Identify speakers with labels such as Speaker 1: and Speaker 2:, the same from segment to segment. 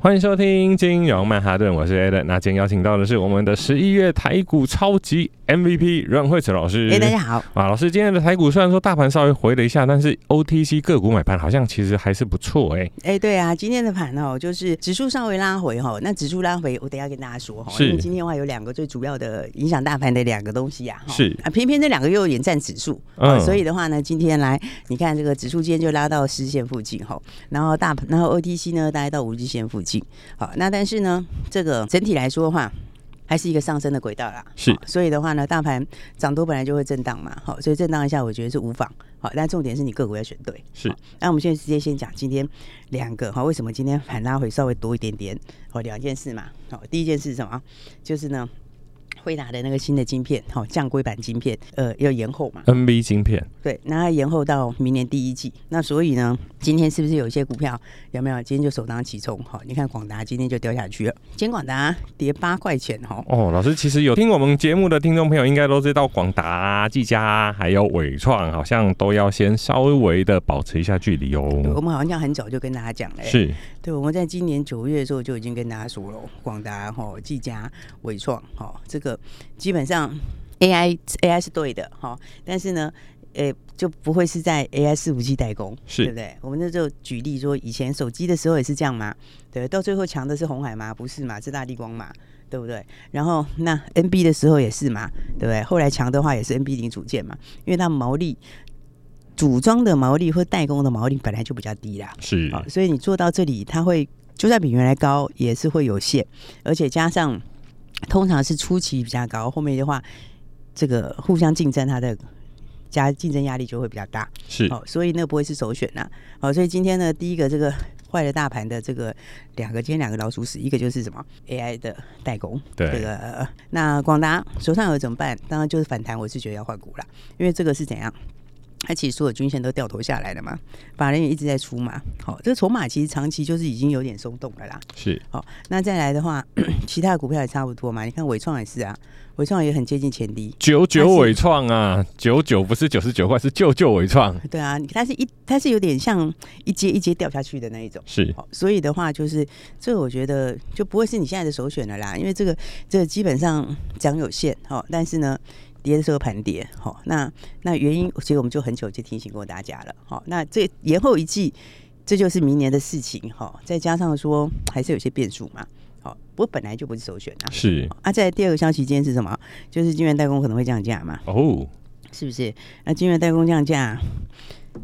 Speaker 1: 欢迎收听金融曼哈顿，我是 Eden。那今天邀请到的是我们的十一月台股超级 MVP 阮慧慈老师。
Speaker 2: 哎，大家好。
Speaker 1: 啊，老师，今天的台股虽然说大盘稍微回了一下，但是 OTC 个股买盘好像其实还是不错哎。
Speaker 2: 哎，对啊，今天的盘哦，就是指数稍微拉回哈。那指数拉回，我等一下跟大家说哈。
Speaker 1: 是。
Speaker 2: 因为今天的话有两个最主要的影响大盘的两个东西呀。
Speaker 1: 是。
Speaker 2: 啊，偏偏这两个又有点占指数。嗯。所以的话呢，今天来你看这个指数今天就拉到十线附近哈，然后大盘，然后 OTC 呢大概到五日线附近。好，那。但是呢，这个整体来说的话，还是一个上升的轨道啦。
Speaker 1: 是，
Speaker 2: 所以的话呢，大盘涨多本来就会震荡嘛。好，所以震荡一下，我觉得是无妨。好，但重点是你个股要选对。
Speaker 1: 是，
Speaker 2: 那我们现在直接先讲今天两个哈，为什么今天反拉回稍微多一点点？好，两件事嘛。好，第一件事是什么？就是呢。辉达的那个新的晶片，好，降规版晶片，呃，要延后嘛
Speaker 1: ？NB 晶片，
Speaker 2: 对，那它延后到明年第一季。那所以呢，今天是不是有一些股票有没有？今天就首当其冲，好，你看广达今天就掉下去了，今天广达跌八块钱，哈。哦，
Speaker 1: 老师其实有听我们节目的听众朋友应该都知道，广达、技嘉还有纬创，好像都要先稍微的保持一下距离哦。
Speaker 2: 我们好像很早就跟大家讲了，
Speaker 1: 是
Speaker 2: 对，我们在今年九月的时候就已经跟大家说了，广达、哈、技嘉、伟创，哈，这个。基本上 AI AI 是对的哈，但是呢，呃、欸，就不会是在 AI 伺服器代工，
Speaker 1: 是
Speaker 2: 对不对？我们那就举例说，以前手机的时候也是这样嘛，对，到最后强的是红海吗？不是嘛，是大地光嘛，对不对？然后那 NB 的时候也是嘛，对不对？后来强的话也是 NB 零组件嘛，因为它毛利组装的毛利或代工的毛利本来就比较低啦，
Speaker 1: 是啊，
Speaker 2: 所以你做到这里，它会就算比原来高，也是会有限，而且加上。通常是初期比较高，后面的话，这个互相竞争，它的加竞争压力就会比较大。
Speaker 1: 是，
Speaker 2: 哦，所以那不会是首选呐。好，所以今天呢，第一个这个坏了大盘的这个两个，今天两个老鼠屎，一个就是什么 AI 的代工。
Speaker 1: 对，
Speaker 2: 这个那广达手上有怎么办？当然就是反弹，我是觉得要换股了，因为这个是怎样？它其实所有均线都掉头下来了嘛，法人也一直在出嘛。好，这个筹码其实长期就是已经有点松动了啦。
Speaker 1: 是，
Speaker 2: 好，那再来的话，其他的股票也差不多嘛。你看伟创也是啊，伟创也很接近前低。
Speaker 1: 九九伟创啊，九九不是九十九块，是旧旧伟创。
Speaker 2: 对啊，它是一，它是有点像一阶一阶掉下去的那一种。
Speaker 1: 是，
Speaker 2: 所以的话就是这个，我觉得就不会是你现在的首选了啦，因为这个这个基本上涨有限。好，但是呢。跌的时候盘跌，好，那那原因其实我们就很久就提醒过大家了，好，那这延后一季，这就是明年的事情，哈，再加上说还是有些变数嘛，好，不过本来就不是首选啊，
Speaker 1: 是
Speaker 2: 啊，在第二个消息今天是什么？就是金圆代工可能会降价嘛，
Speaker 1: 哦，
Speaker 2: 是不是？那金圆代工降价，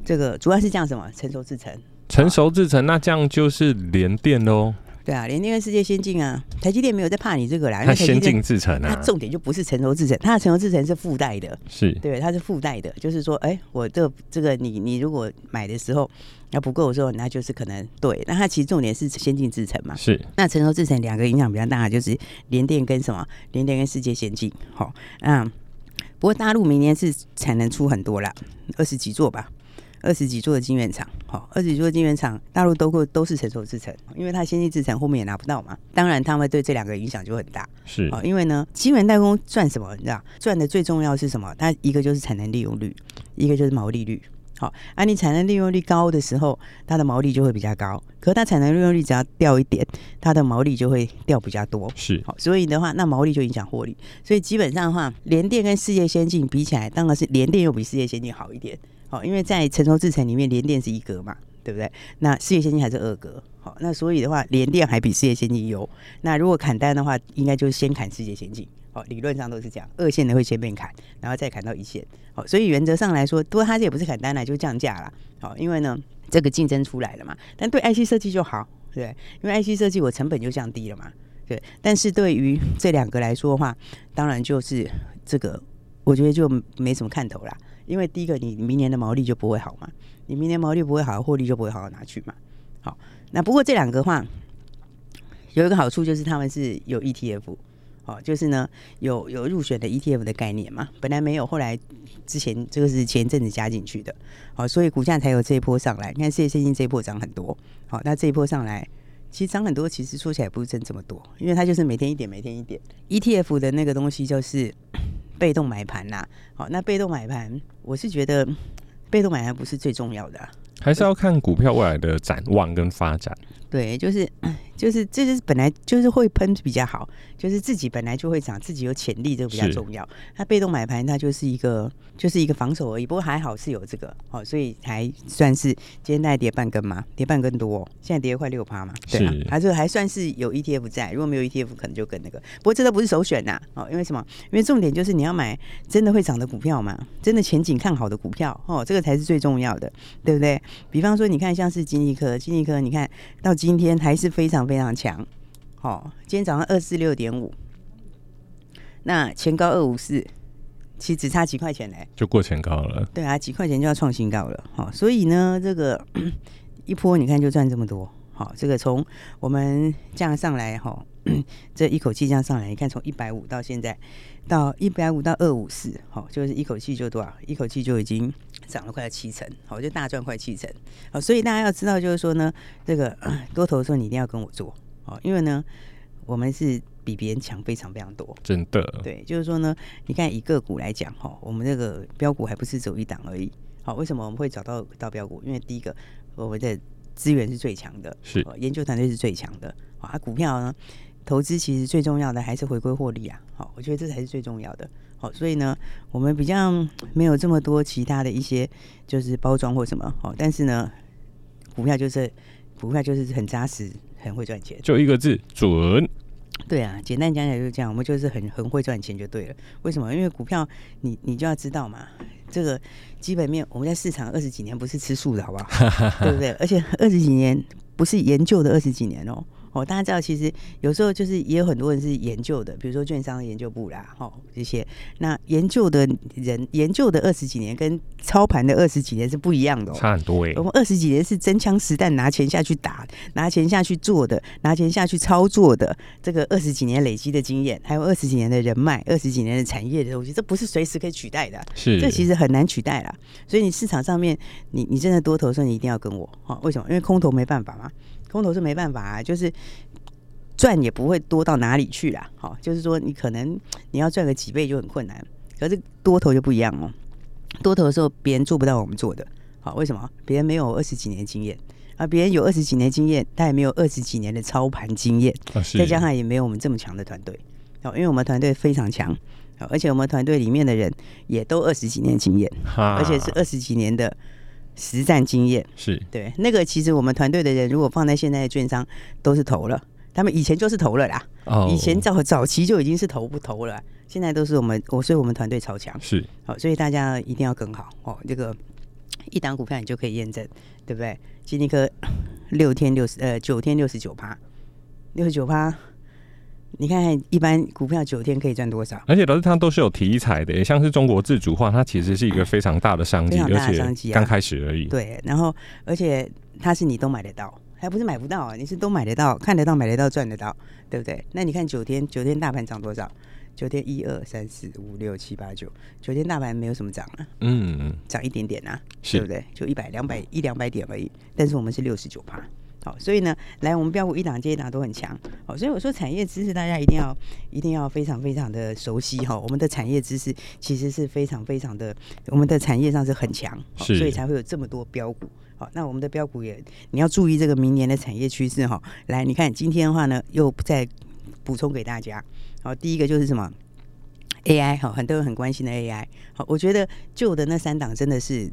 Speaker 2: 这个主要是降什么？成熟制程，
Speaker 1: 成熟制成，那这样就是联电喽。
Speaker 2: 对啊，联电跟世界先进啊，台积电没有在怕你这个啦。
Speaker 1: 它先进制程啊，
Speaker 2: 它重点就不是成熟制程，它的成熟制程是附带的。
Speaker 1: 是，
Speaker 2: 对，它是附带的，就是说，哎，我这这个你你如果买的时候那不够的时候，那就是可能对。那它其实重点是先进制程嘛。
Speaker 1: 是。
Speaker 2: 那成熟制程两个影响比较大，就是联电跟什么？联电跟世界先进。好，嗯，不过大陆明年是产能出很多啦，二十几座吧。二十几座的晶圆厂，好，二十几座的晶圆厂，大陆都过都是成熟制程，因为它先进制程后面也拿不到嘛。当然，他们对这两个影响就很大。
Speaker 1: 是啊，
Speaker 2: 因为呢，晶圆代工赚什么？你知道，赚的最重要是什么？它一个就是产能利用率，一个就是毛利率。好，啊，你产能利用率高的时候，它的毛利就会比较高。可是它产能利用率只要掉一点，它的毛利就会掉比较多。
Speaker 1: 是，
Speaker 2: 好，所以的话，那毛利就影响获利。所以基本上的话，联电跟世界先进比起来，当然是联电又比世界先进好一点。哦因为在成熟制程里面，联电是一格嘛，对不对？那事业先进还是二格，好，那所以的话，联电还比事业先进优。那如果砍单的话，应该就是先砍世界先进，好，理论上都是这样，二线的会先被砍，然后再砍到一线，好，所以原则上来说，不过它这也不是砍单了，就降价了，好，因为呢，这个竞争出来了嘛，但对 IC 设计就好，对，因为 IC 设计我成本就降低了嘛。对，但是对于这两个来说的话，当然就是这个，我觉得就没什么看头啦。因为第一个，你明年的毛利就不会好嘛，你明年毛利不会好，获利就不会好好拿去嘛。好，那不过这两个话有一个好处就是他们是有 ETF，好，就是呢有有入选的 ETF 的概念嘛，本来没有，后来之前这个是前阵子加进去的，好，所以股价才有这一波上来。你看世界先进这一波涨很多，好，那这一波上来。其实涨很多，其实说起来不是真这么多，因为它就是每天一点，每天一点。ETF 的那个东西就是被动买盘呐。好，那被动买盘，我是觉得被动买盘不是最重要的啊，
Speaker 1: 还是要看股票未来的展望跟发展。
Speaker 2: 对，就是就是这是本来就是会喷比较好，就是自己本来就会涨，自己有潜力，这个比较重要。它被动买盘，它就是一个就是一个防守而已。不过还好是有这个哦，所以还算是今天大概跌半根嘛，跌半根多，哦，现在跌了快六趴嘛，对啊，还是还算是有 ETF 在。如果没有 ETF，可能就更那个。不过这都不是首选呐，哦，因为什么？因为重点就是你要买真的会涨的股票嘛，真的前景看好的股票哦，这个才是最重要的，对不对？比方说，你看像是金立科，金立科，你看到。今天还是非常非常强，好，今天早上二四六点五，那前高二五四，其实只差几块钱嘞，
Speaker 1: 就过前高了。
Speaker 2: 对啊，几块钱就要创新高了，好，所以呢，这个 一波你看就赚这么多，好，这个从我们这样上来哈，这一口气这样上来，你看从一百五到现在到一百五到二五四，好，就是一口气就多少？一口气就已经。涨了快要七成，好，就大赚快七成，好，所以大家要知道，就是说呢，这个多头的时候你一定要跟我做，好，因为呢，我们是比别人强非常非常多，
Speaker 1: 真的，
Speaker 2: 对，就是说呢，你看以个股来讲，哈，我们这个标股还不是走一档而已，好，为什么我们会找到到标股？因为第一个，我们的资源是最强的，
Speaker 1: 是
Speaker 2: 研究团队是最强的，啊，股票呢，投资其实最重要的还是回归获利啊，好，我觉得这才是最重要的。好，所以呢，我们比较没有这么多其他的一些就是包装或什么，好，但是呢，股票就是股票就是很扎实，很会赚钱，
Speaker 1: 就一个字准。
Speaker 2: 对啊，简单讲起来就是这样，我们就是很很会赚钱就对了。为什么？因为股票你你就要知道嘛，这个基本面我们在市场二十几年不是吃素的好不好？对不对？而且二十几年不是研究的二十几年哦。哦，大家知道，其实有时候就是也有很多人是研究的，比如说券商研究部啦，哦，这些那研究的人研究的二十几年跟操盘的二十几年是不一样的，哦，
Speaker 1: 差很多哎。
Speaker 2: 我们二十几年是真枪实弹拿钱下去打，拿钱下去做的，拿钱下去操作的，这个二十几年累积的经验，还有二十几年的人脉，二十几年的产业的东西，这不是随时可以取代的，
Speaker 1: 是
Speaker 2: 这其实很难取代啦。所以你市场上面，你你真的多头的时候，你一定要跟我，哦，为什么？因为空头没办法嘛。空头是没办法啊，就是赚也不会多到哪里去啦。好，就是说你可能 你要赚个几倍就很困难，可是多头就不一样哦。多头的时候别人做不到我们做的，好，为什么？别人没有二十几年经验啊，别人有二十几年经验，他也没有二十几年的操盘经验，再加上也没有我们这么强的团队。好，因为我们团队非常强，而且我们团队里面的人也都二十几年经验，而且是二十几年的。实战经验
Speaker 1: 是
Speaker 2: 对那个，其实我们团队的人如果放在现在的券商都是投了，他们以前就是投了啦。哦，以前早早期就已经是投不投了，现在都是我们我，所以我们团队超强
Speaker 1: 是
Speaker 2: 好，所以大家一定要更好哦。这个一档股票你就可以验证，对不对？金立科六天六十呃九天六十九趴，六十九趴。你看，一般股票九天可以赚多少？
Speaker 1: 而且老师它都是有题材的，也像是中国自主化，它其实是一个非常大的商机，而且刚开始而已。
Speaker 2: 对，然后而且它是你都买得到，还不是买不到啊？你是都买得到、看得到、买得到、赚得到，对不对？那你看九天，九天大盘涨多少？九天一二三四五六七八九，九天大盘没有什么涨啊，嗯，涨一点点啊，对不对？就一百两百一两百点而已，但是我们是六十九趴。好，所以呢，来我们标股一档接一档都很强。好，所以我说产业知识大家一定要一定要非常非常的熟悉哈。我们的产业知识其实是非常非常的，我们的产业上是很强，所以才会有这么多标股。好，那我们的标股也你要注意这个明年的产业趋势哈。来，你看今天的话呢，又再补充给大家。好，第一个就是什么 AI 哈，很多人很关心的 AI。好，我觉得旧的那三档真的是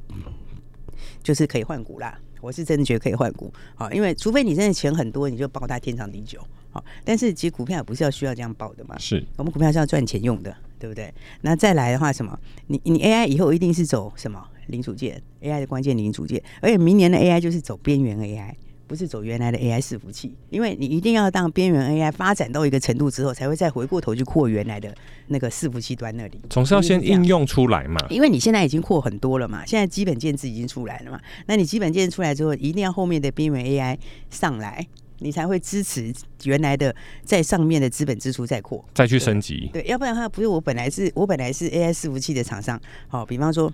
Speaker 2: 就是可以换股啦。我是真的觉得可以换股，好，因为除非你真的钱很多，你就抱它天长地久，好。但是其实股票也不是要需要这样抱的嘛，
Speaker 1: 是
Speaker 2: 我们股票是要赚钱用的，对不对？那再来的话，什么？你你 AI 以后一定是走什么零组件？AI 的关键零组件，而且明年的 AI 就是走边缘 AI，不是走原来的 AI 伺服器，因为你一定要当边缘 AI 发展到一个程度之后，才会再回过头去扩原来的那个伺服器端那里。
Speaker 1: 总是要先应用出来嘛，
Speaker 2: 因为你现在已经扩很多了嘛，现在基本建制已经出来了嘛，那你基本建制出来之后，一定要后面的边缘 AI 上来。你才会支持原来的在上面的资本支出再扩，
Speaker 1: 再去升级。
Speaker 2: 对，要不然的话，不是我本来是我本来是 AI 伺服器的厂商，好，比方说，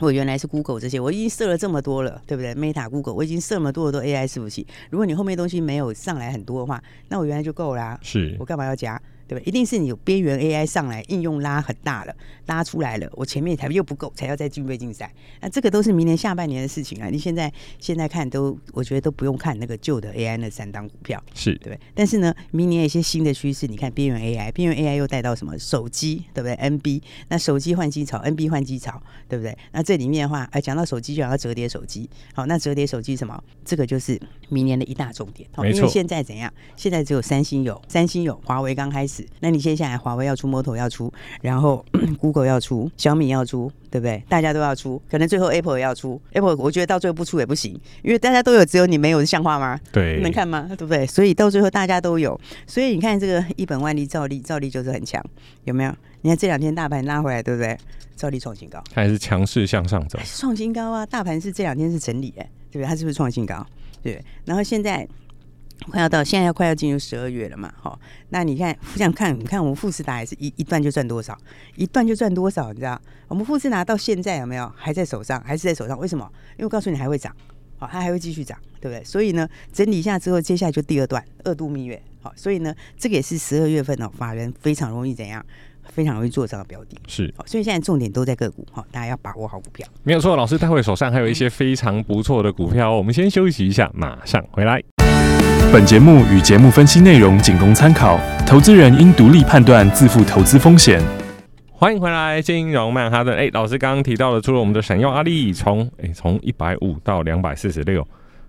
Speaker 2: 我原来是 Google 这些，我已经设了这么多了，对不对？Meta、Google，我已经设那么多的都 AI 伺服器。如果你后面东西没有上来很多的话，那我原来就够啦。
Speaker 1: 是，
Speaker 2: 我干嘛要加？对吧？一定是你有边缘 AI 上来，应用拉很大了，拉出来了，我前面才又不够，才要再军备竞赛。那这个都是明年下半年的事情啊！你现在现在看都，我觉得都不用看那个旧的 AI 那三档股票，
Speaker 1: 是
Speaker 2: 对。但是呢，明年有一些新的趋势，你看边缘 AI，边缘 AI 又带到什么手机，对不对？NB，那手机换机潮，NB 换机潮，对不对？那这里面的话，哎，讲到手机就要折叠手机，好，那折叠手机什么？这个就是明年的一大重点。
Speaker 1: 没错。
Speaker 2: 因为现在怎样？现在只有三星有，三星有，华为刚开始。那你接下来？华为要出，Moto 要出，然后 Google 要出，小米要出，对不对？大家都要出，可能最后 Apple 也要出。Apple 我觉得到最后不出也不行，因为大家都有，只有你没有，像话吗？
Speaker 1: 对，
Speaker 2: 能看吗？对不对？所以到最后大家都有，所以你看这个一本万利，照例照例就是很强，有没有？你看这两天大盘拉回来，对不对？照例创新高，
Speaker 1: 还是强势向上走，
Speaker 2: 创新高啊！大盘是这两天是整理，哎，对不对？它是不是创新高？对，然后现在。快要到现在要快要进入十二月了嘛，好，那你看 这样看，你看我们富士达也是一一段就赚多少，一段就赚多少，你知道？我们富士达到现在有没有还在手上，还是在手上？为什么？因为我告诉你还会涨，好，它还会继续涨，对不对？所以呢，整理一下之后，接下来就第二段二度蜜月，好，所以呢，这个也是十二月份哦，法人非常容易怎样？非常容易做这个标的，
Speaker 1: 是，
Speaker 2: 所以现在重点都在个股，哈，大家要把握好股票。
Speaker 1: 没有错，老师待会手上还有一些非常不错的股票，我们先休息一下，马上回来。
Speaker 3: 本节目与节目分析内容仅供参考，投资人应独立判断，自负投资风险。
Speaker 1: 欢迎回来，金融曼哈顿。哎，老师刚刚提到了，除了我们的闪耀阿力从哎从一百五到两百四十六。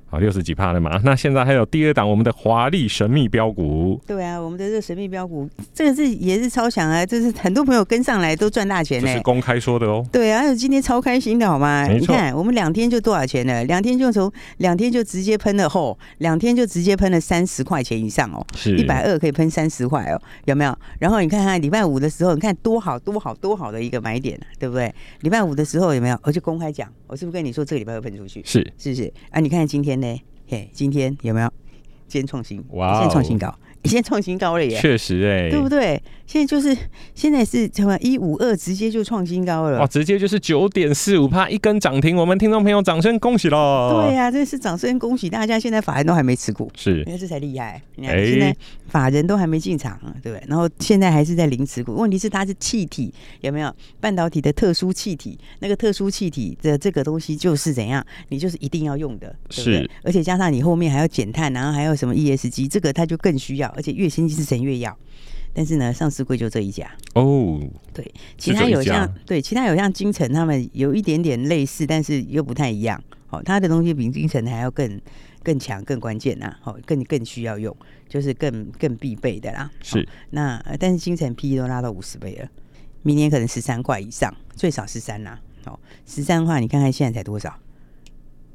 Speaker 1: 好，六十几趴了嘛，那现在还有第二档，我们的华丽神秘标股。
Speaker 2: 对啊，我们的这个神秘标股，这个是也是超强啊，就是很多朋友跟上来都赚大钱呢。
Speaker 1: 这是公开说的哦。
Speaker 2: 对啊，而且今天超开心的好
Speaker 1: 吗？
Speaker 2: 你看，我们两天就多少钱了？两天就从两天就直接喷了后，两天就直接喷了三十块钱以上哦，
Speaker 1: 是，
Speaker 2: 一百二可以喷三十块哦，有没有？然后你看看礼拜五的时候，你看多好多好多好的一个买点，对不对？礼拜五的时候有没有？我就公开讲，我是不是跟你说这个礼拜会喷出去？
Speaker 1: 是，
Speaker 2: 是不是？啊，你看今天呢？嘿，今天有没有？今天创新，
Speaker 1: 哇、哦，
Speaker 2: 现在创新高，现在创新高了耶！
Speaker 1: 确实哎、欸，
Speaker 2: 对不对？现在就是现在是什么一五二，直接就创新高了。
Speaker 1: 哇，直接就是九点四五帕一根涨停，我们听众朋友掌声恭喜喽！
Speaker 2: 对呀、啊，这是掌声恭喜大家！现在法人都还没持股，
Speaker 1: 是，
Speaker 2: 你看这才厉害。你看现在法人都还没进场，对不对？然后现在还是在零持股。问题是它是气体，有没有半导体的特殊气体？那个特殊气体的这个东西就是怎样？你就是一定要用的，对不对？是，而且加上你后面还要减碳，然后还有什么 ESG，这个它就更需要，而且越先进制程越要。但是呢，上市贵就这一家
Speaker 1: 哦，
Speaker 2: 对，其他有像对，其他有像金城，他们有一点点类似，但是又不太一样。好、哦，他的东西比金城还要更更强、更关键呐，好、哦，更更需要用，就是更更必备的啦。
Speaker 1: 是，
Speaker 2: 哦、那但是金城 PE 都拉到五十倍了，明年可能十三块以上，最少十三啦。哦，十三的话，你看看现在才多少？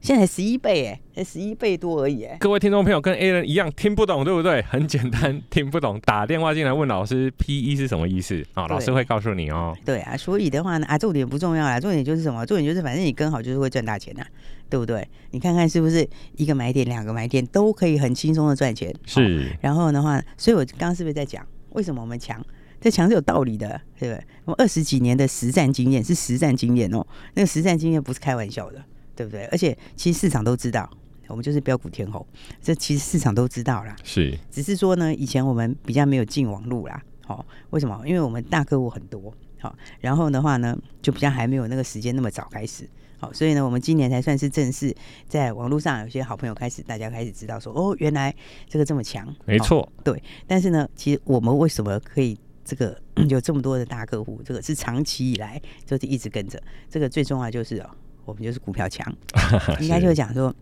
Speaker 2: 现在十一倍哎，才十一倍多而已哎。
Speaker 1: 各位听众朋友跟 A 人一样听不懂对不对？很简单，听不懂打电话进来问老师，PE 是什么意思啊？老师会告诉你哦。
Speaker 2: 对啊，所以的话呢啊，重点不重要啦，重点就是什么？重点就是反正你跟好就是会赚大钱呐，对不对？你看看是不是一个买点、两个买点都可以很轻松的赚钱？
Speaker 1: 是。
Speaker 2: 然后的话，所以我刚刚是不是在讲为什么我们强？这强是有道理的，对不对？我们二十几年的实战经验是实战经验哦，那个实战经验不是开玩笑的。对不对？而且其实市场都知道，我们就是标股天后。这其实市场都知道啦，
Speaker 1: 是。
Speaker 2: 只是说呢，以前我们比较没有进网路啦。好、哦，为什么？因为我们大客户很多。好、哦，然后的话呢，就比较还没有那个时间那么早开始。好、哦，所以呢，我们今年才算是正式在网络上有些好朋友开始，大家开始知道说，哦，原来这个这么强。
Speaker 1: 没错、
Speaker 2: 哦，对。但是呢，其实我们为什么可以这个 有这么多的大客户？这个是长期以来就是一直跟着。这个最重要就是哦。我们就是股票强，应该就是讲说，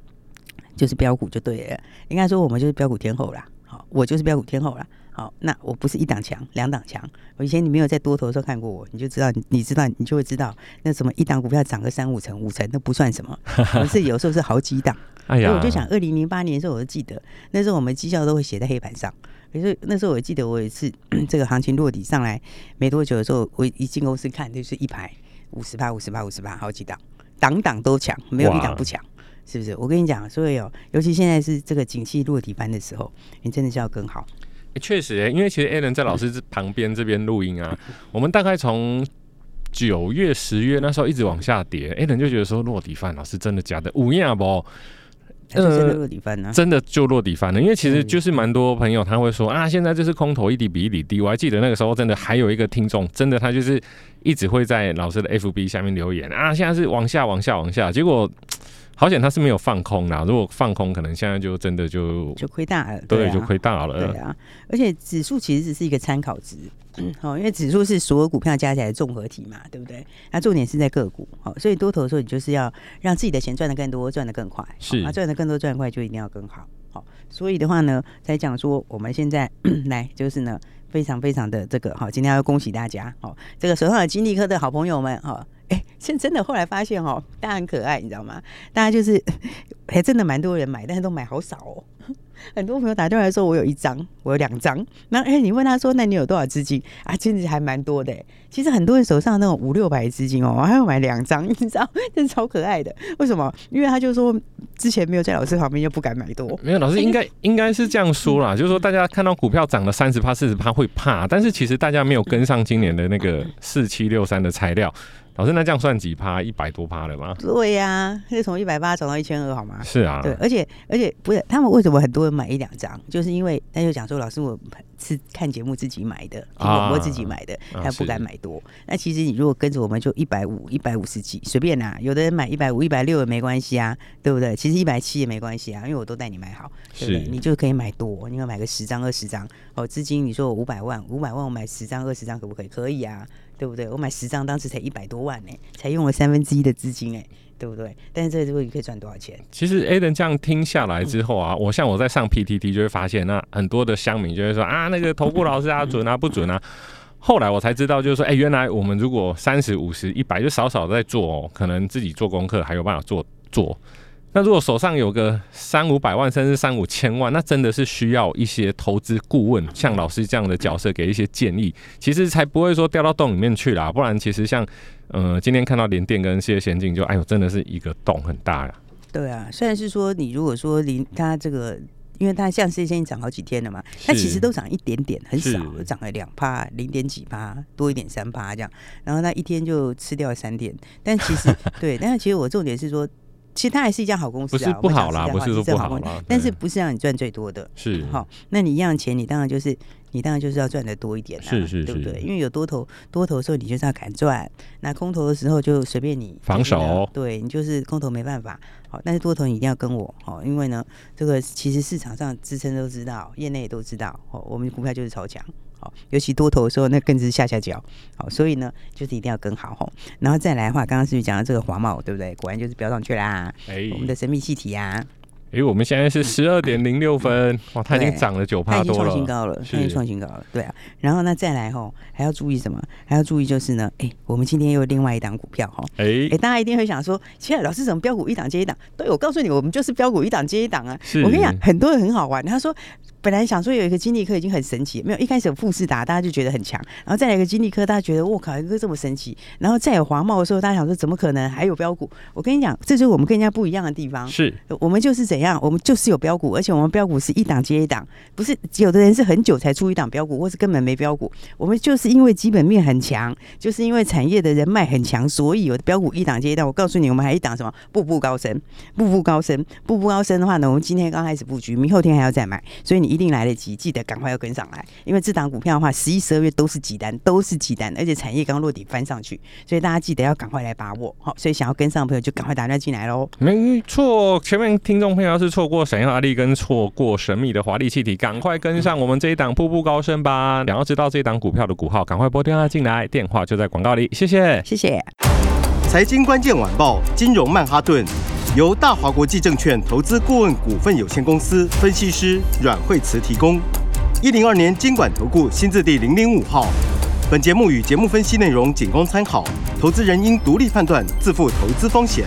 Speaker 2: 就是标股就对了。应该说我们就是标股天后啦。好，我就是标股天后啦。好，那我不是一档强，两档强。我以前你没有在多头的时候看过我，你就知道，你知道，你就会知道，那什么一档股票涨个三五成、五成，那不算什么。可是有时候是好几档。哎呀，所以我就想，二零零八年的时候，我就记得那时候我们绩效都会写在黑板上。可是那时候我记得我有一次 这个行情落底上来没多久的时候，我一进公司看，就是一排五十八、五十八、五十八，好几档，档档都强，没有一党不强。是不是？我跟你讲，所以哦，尤其现在是这个景气落底翻的时候，你真的是要更好。
Speaker 1: 确实，因为其实 Alan 在老师旁边这边录音啊，我们大概从九月、十月那时候一直往下跌，Alan 就觉得说落底翻，老师真的假的？五样不？
Speaker 2: 真的落底翻呢？
Speaker 1: 真的就落底翻了。因为其实就是蛮多朋友他会说啊，现在就是空头一底比一底低。我还记得那个时候，真的还有一个听众，真的他就是一直会在老师的 FB 下面留言啊，现在是往下、往下、往下，结果。好险他是没有放空啦，如果放空，可能现在就真的就
Speaker 2: 就亏大了，
Speaker 1: 对，就亏大了。
Speaker 2: 对啊，而且指数其实只是一个参考值，好，因为指数是所有股票加起来的综合体嘛，对不对？那重点是在个股，好，所以多头的时候，你就是要让自己的钱赚得更多，赚得更快，
Speaker 1: 是啊，
Speaker 2: 赚得更多，赚得快就一定要更好，好，所以的话呢，才讲说我们现在 来就是呢，非常非常的这个好，今天要恭喜大家，好，这个手上的金立科的好朋友们，哈。哎，是真的。后来发现哦，大家很可爱，你知道吗？大家就是 还真的蛮多人买，但是都买好少哦。很多朋友打电话来说，我有一张，我有两张。那哎，你问他说，那你有多少资金啊？其实还蛮多的。其实很多人手上那种五六百资金哦，我还要买两张，你知道，真是超可爱的。为什么？因为他就说之前没有在老师旁边，就不敢买多。
Speaker 1: 没有，老师 应该应该是这样说啦，就是说大家看到股票涨了三十趴、四十趴会怕，但是其实大家没有跟上今年的那个四七六三的材料。老师，那这样算几趴？一百多趴了吗？
Speaker 2: 对呀、啊，是从一百八涨到一千二，好吗？
Speaker 1: 是啊，
Speaker 2: 对，而且而且不是他们为什么很多人买一两张？就是因为他就讲说，老师，我是看节目自己买的，听广播自己买的，啊、他不敢买多。啊、那其实你如果跟着我们，就一百五、一百五十几，随便拿。有的人买一百五、一百六也没关系啊，对不对？其实一百七也没关系啊，因为我都带你买好，对不对？是你就可以买多，你要买个十张、二十张哦。资金你说我五百万，五百万我买十张、二十张可不可以？可以啊。对不对？我买十张，当时才一百多万呢，才用了三分之一的资金哎，对不对？但是这个之后你可以赚多少钱？
Speaker 1: 其实 Aden 这样听下来之后啊，我像我在上 PTT 就会发现，那很多的乡民就会说啊，那个头部老师啊准啊不准啊。后来我才知道，就是说，哎，原来我们如果三十五十一百就少少在做哦，可能自己做功课还有办法做做。那如果手上有个三五百万，甚至三五千万，那真的是需要一些投资顾问，像老师这样的角色给一些建议，其实才不会说掉到洞里面去啦。不然，其实像呃，今天看到联电跟世界先进，就哎呦，真的是一个洞很大呀。
Speaker 2: 对啊，虽然是说你如果说离它这个，因为它像世界先进涨好几天了嘛，它其实都涨一点点，很少，涨了两趴，零点几趴，多一点三趴这样，然后那一天就吃掉了三点。但其实 对，但是其实我重点是说。其实它还是一家好公司啊，
Speaker 1: 不是不好啦，不是说不好啦，
Speaker 2: 但是不是让你赚最多的，
Speaker 1: 是
Speaker 2: 好。那你一样钱，你当然就是你当然就是要赚的多一点啦，
Speaker 1: 是是是，
Speaker 2: 对不对？因为有多头多头的时候，你就是要敢赚；那空头的时候就随便你
Speaker 1: 防守，
Speaker 2: 对你就是空头没办法。好，但是多头你一定要跟我好，因为呢，这个其实市场上支撑都知道，业内也都知道，哦，我们股票就是超强。好，尤其多头的时候，那更是下下脚。好，所以呢，就是一定要跟好吼。然后再来的话，刚刚是不是讲到这个华茂，对不对？果然就是飙上去啦。哎、欸，我们的神秘气体呀、啊。
Speaker 1: 哎、欸，我们现在是十二点零六分，哇，它已经涨了九趴多了，
Speaker 2: 它创新高了，它已经创新高了。对啊，然后呢，再来吼，还要注意什么？还要注意就是呢，哎、欸，我们今天又有另外一档股票哈。哎哎、欸欸，大家一定会想说，其实老师怎么标股一档接一档？对，我告诉你，我们就是标股一档接一档啊。是我跟你讲，很多人很好玩，他说。本来想说有一个金利科已经很神奇，没有一开始有富士达，大家就觉得很强，然后再来一个金利科，大家觉得我靠，一个这么神奇，然后再有华茂的时候，大家想说怎么可能还有标股？我跟你讲，这就是我们跟人家不一样的地方。
Speaker 1: 是，
Speaker 2: 我们就是怎样，我们就是有标股，而且我们标股是一档接一档，不是有的人是很久才出一档标股，或是根本没标股。我们就是因为基本面很强，就是因为产业的人脉很强，所以有的标股一档接一档。我告诉你，我们还一档什么？步步高升，步步高升，步步高升的话呢，我们今天刚开始布局，明后天还要再买，所以你一定来得及。记得赶快要跟上来，因为这档股票的话，十一、十二月都是几单，都是几单，而且产业刚落底翻上去，所以大家记得要赶快来把握。好，所以想要跟上的朋友就赶快打电话进来喽。
Speaker 1: 没错，前面听众朋友要是错过闪耀阿力跟错过神秘的华丽气体，赶快跟上我们这一档步步高升吧。想要知道这一档股票的股号，赶快拨电话进来，电话就在广告里。谢谢，
Speaker 2: 谢谢。
Speaker 4: 财经关键晚报，金融曼哈顿，由大华国际证券投资顾问股份有限公司分析师阮惠慈提供。一零二年金管投顾新字第零零五号。本节目与节目分析内容仅供参考，投资人应独立判断，自负投资风险。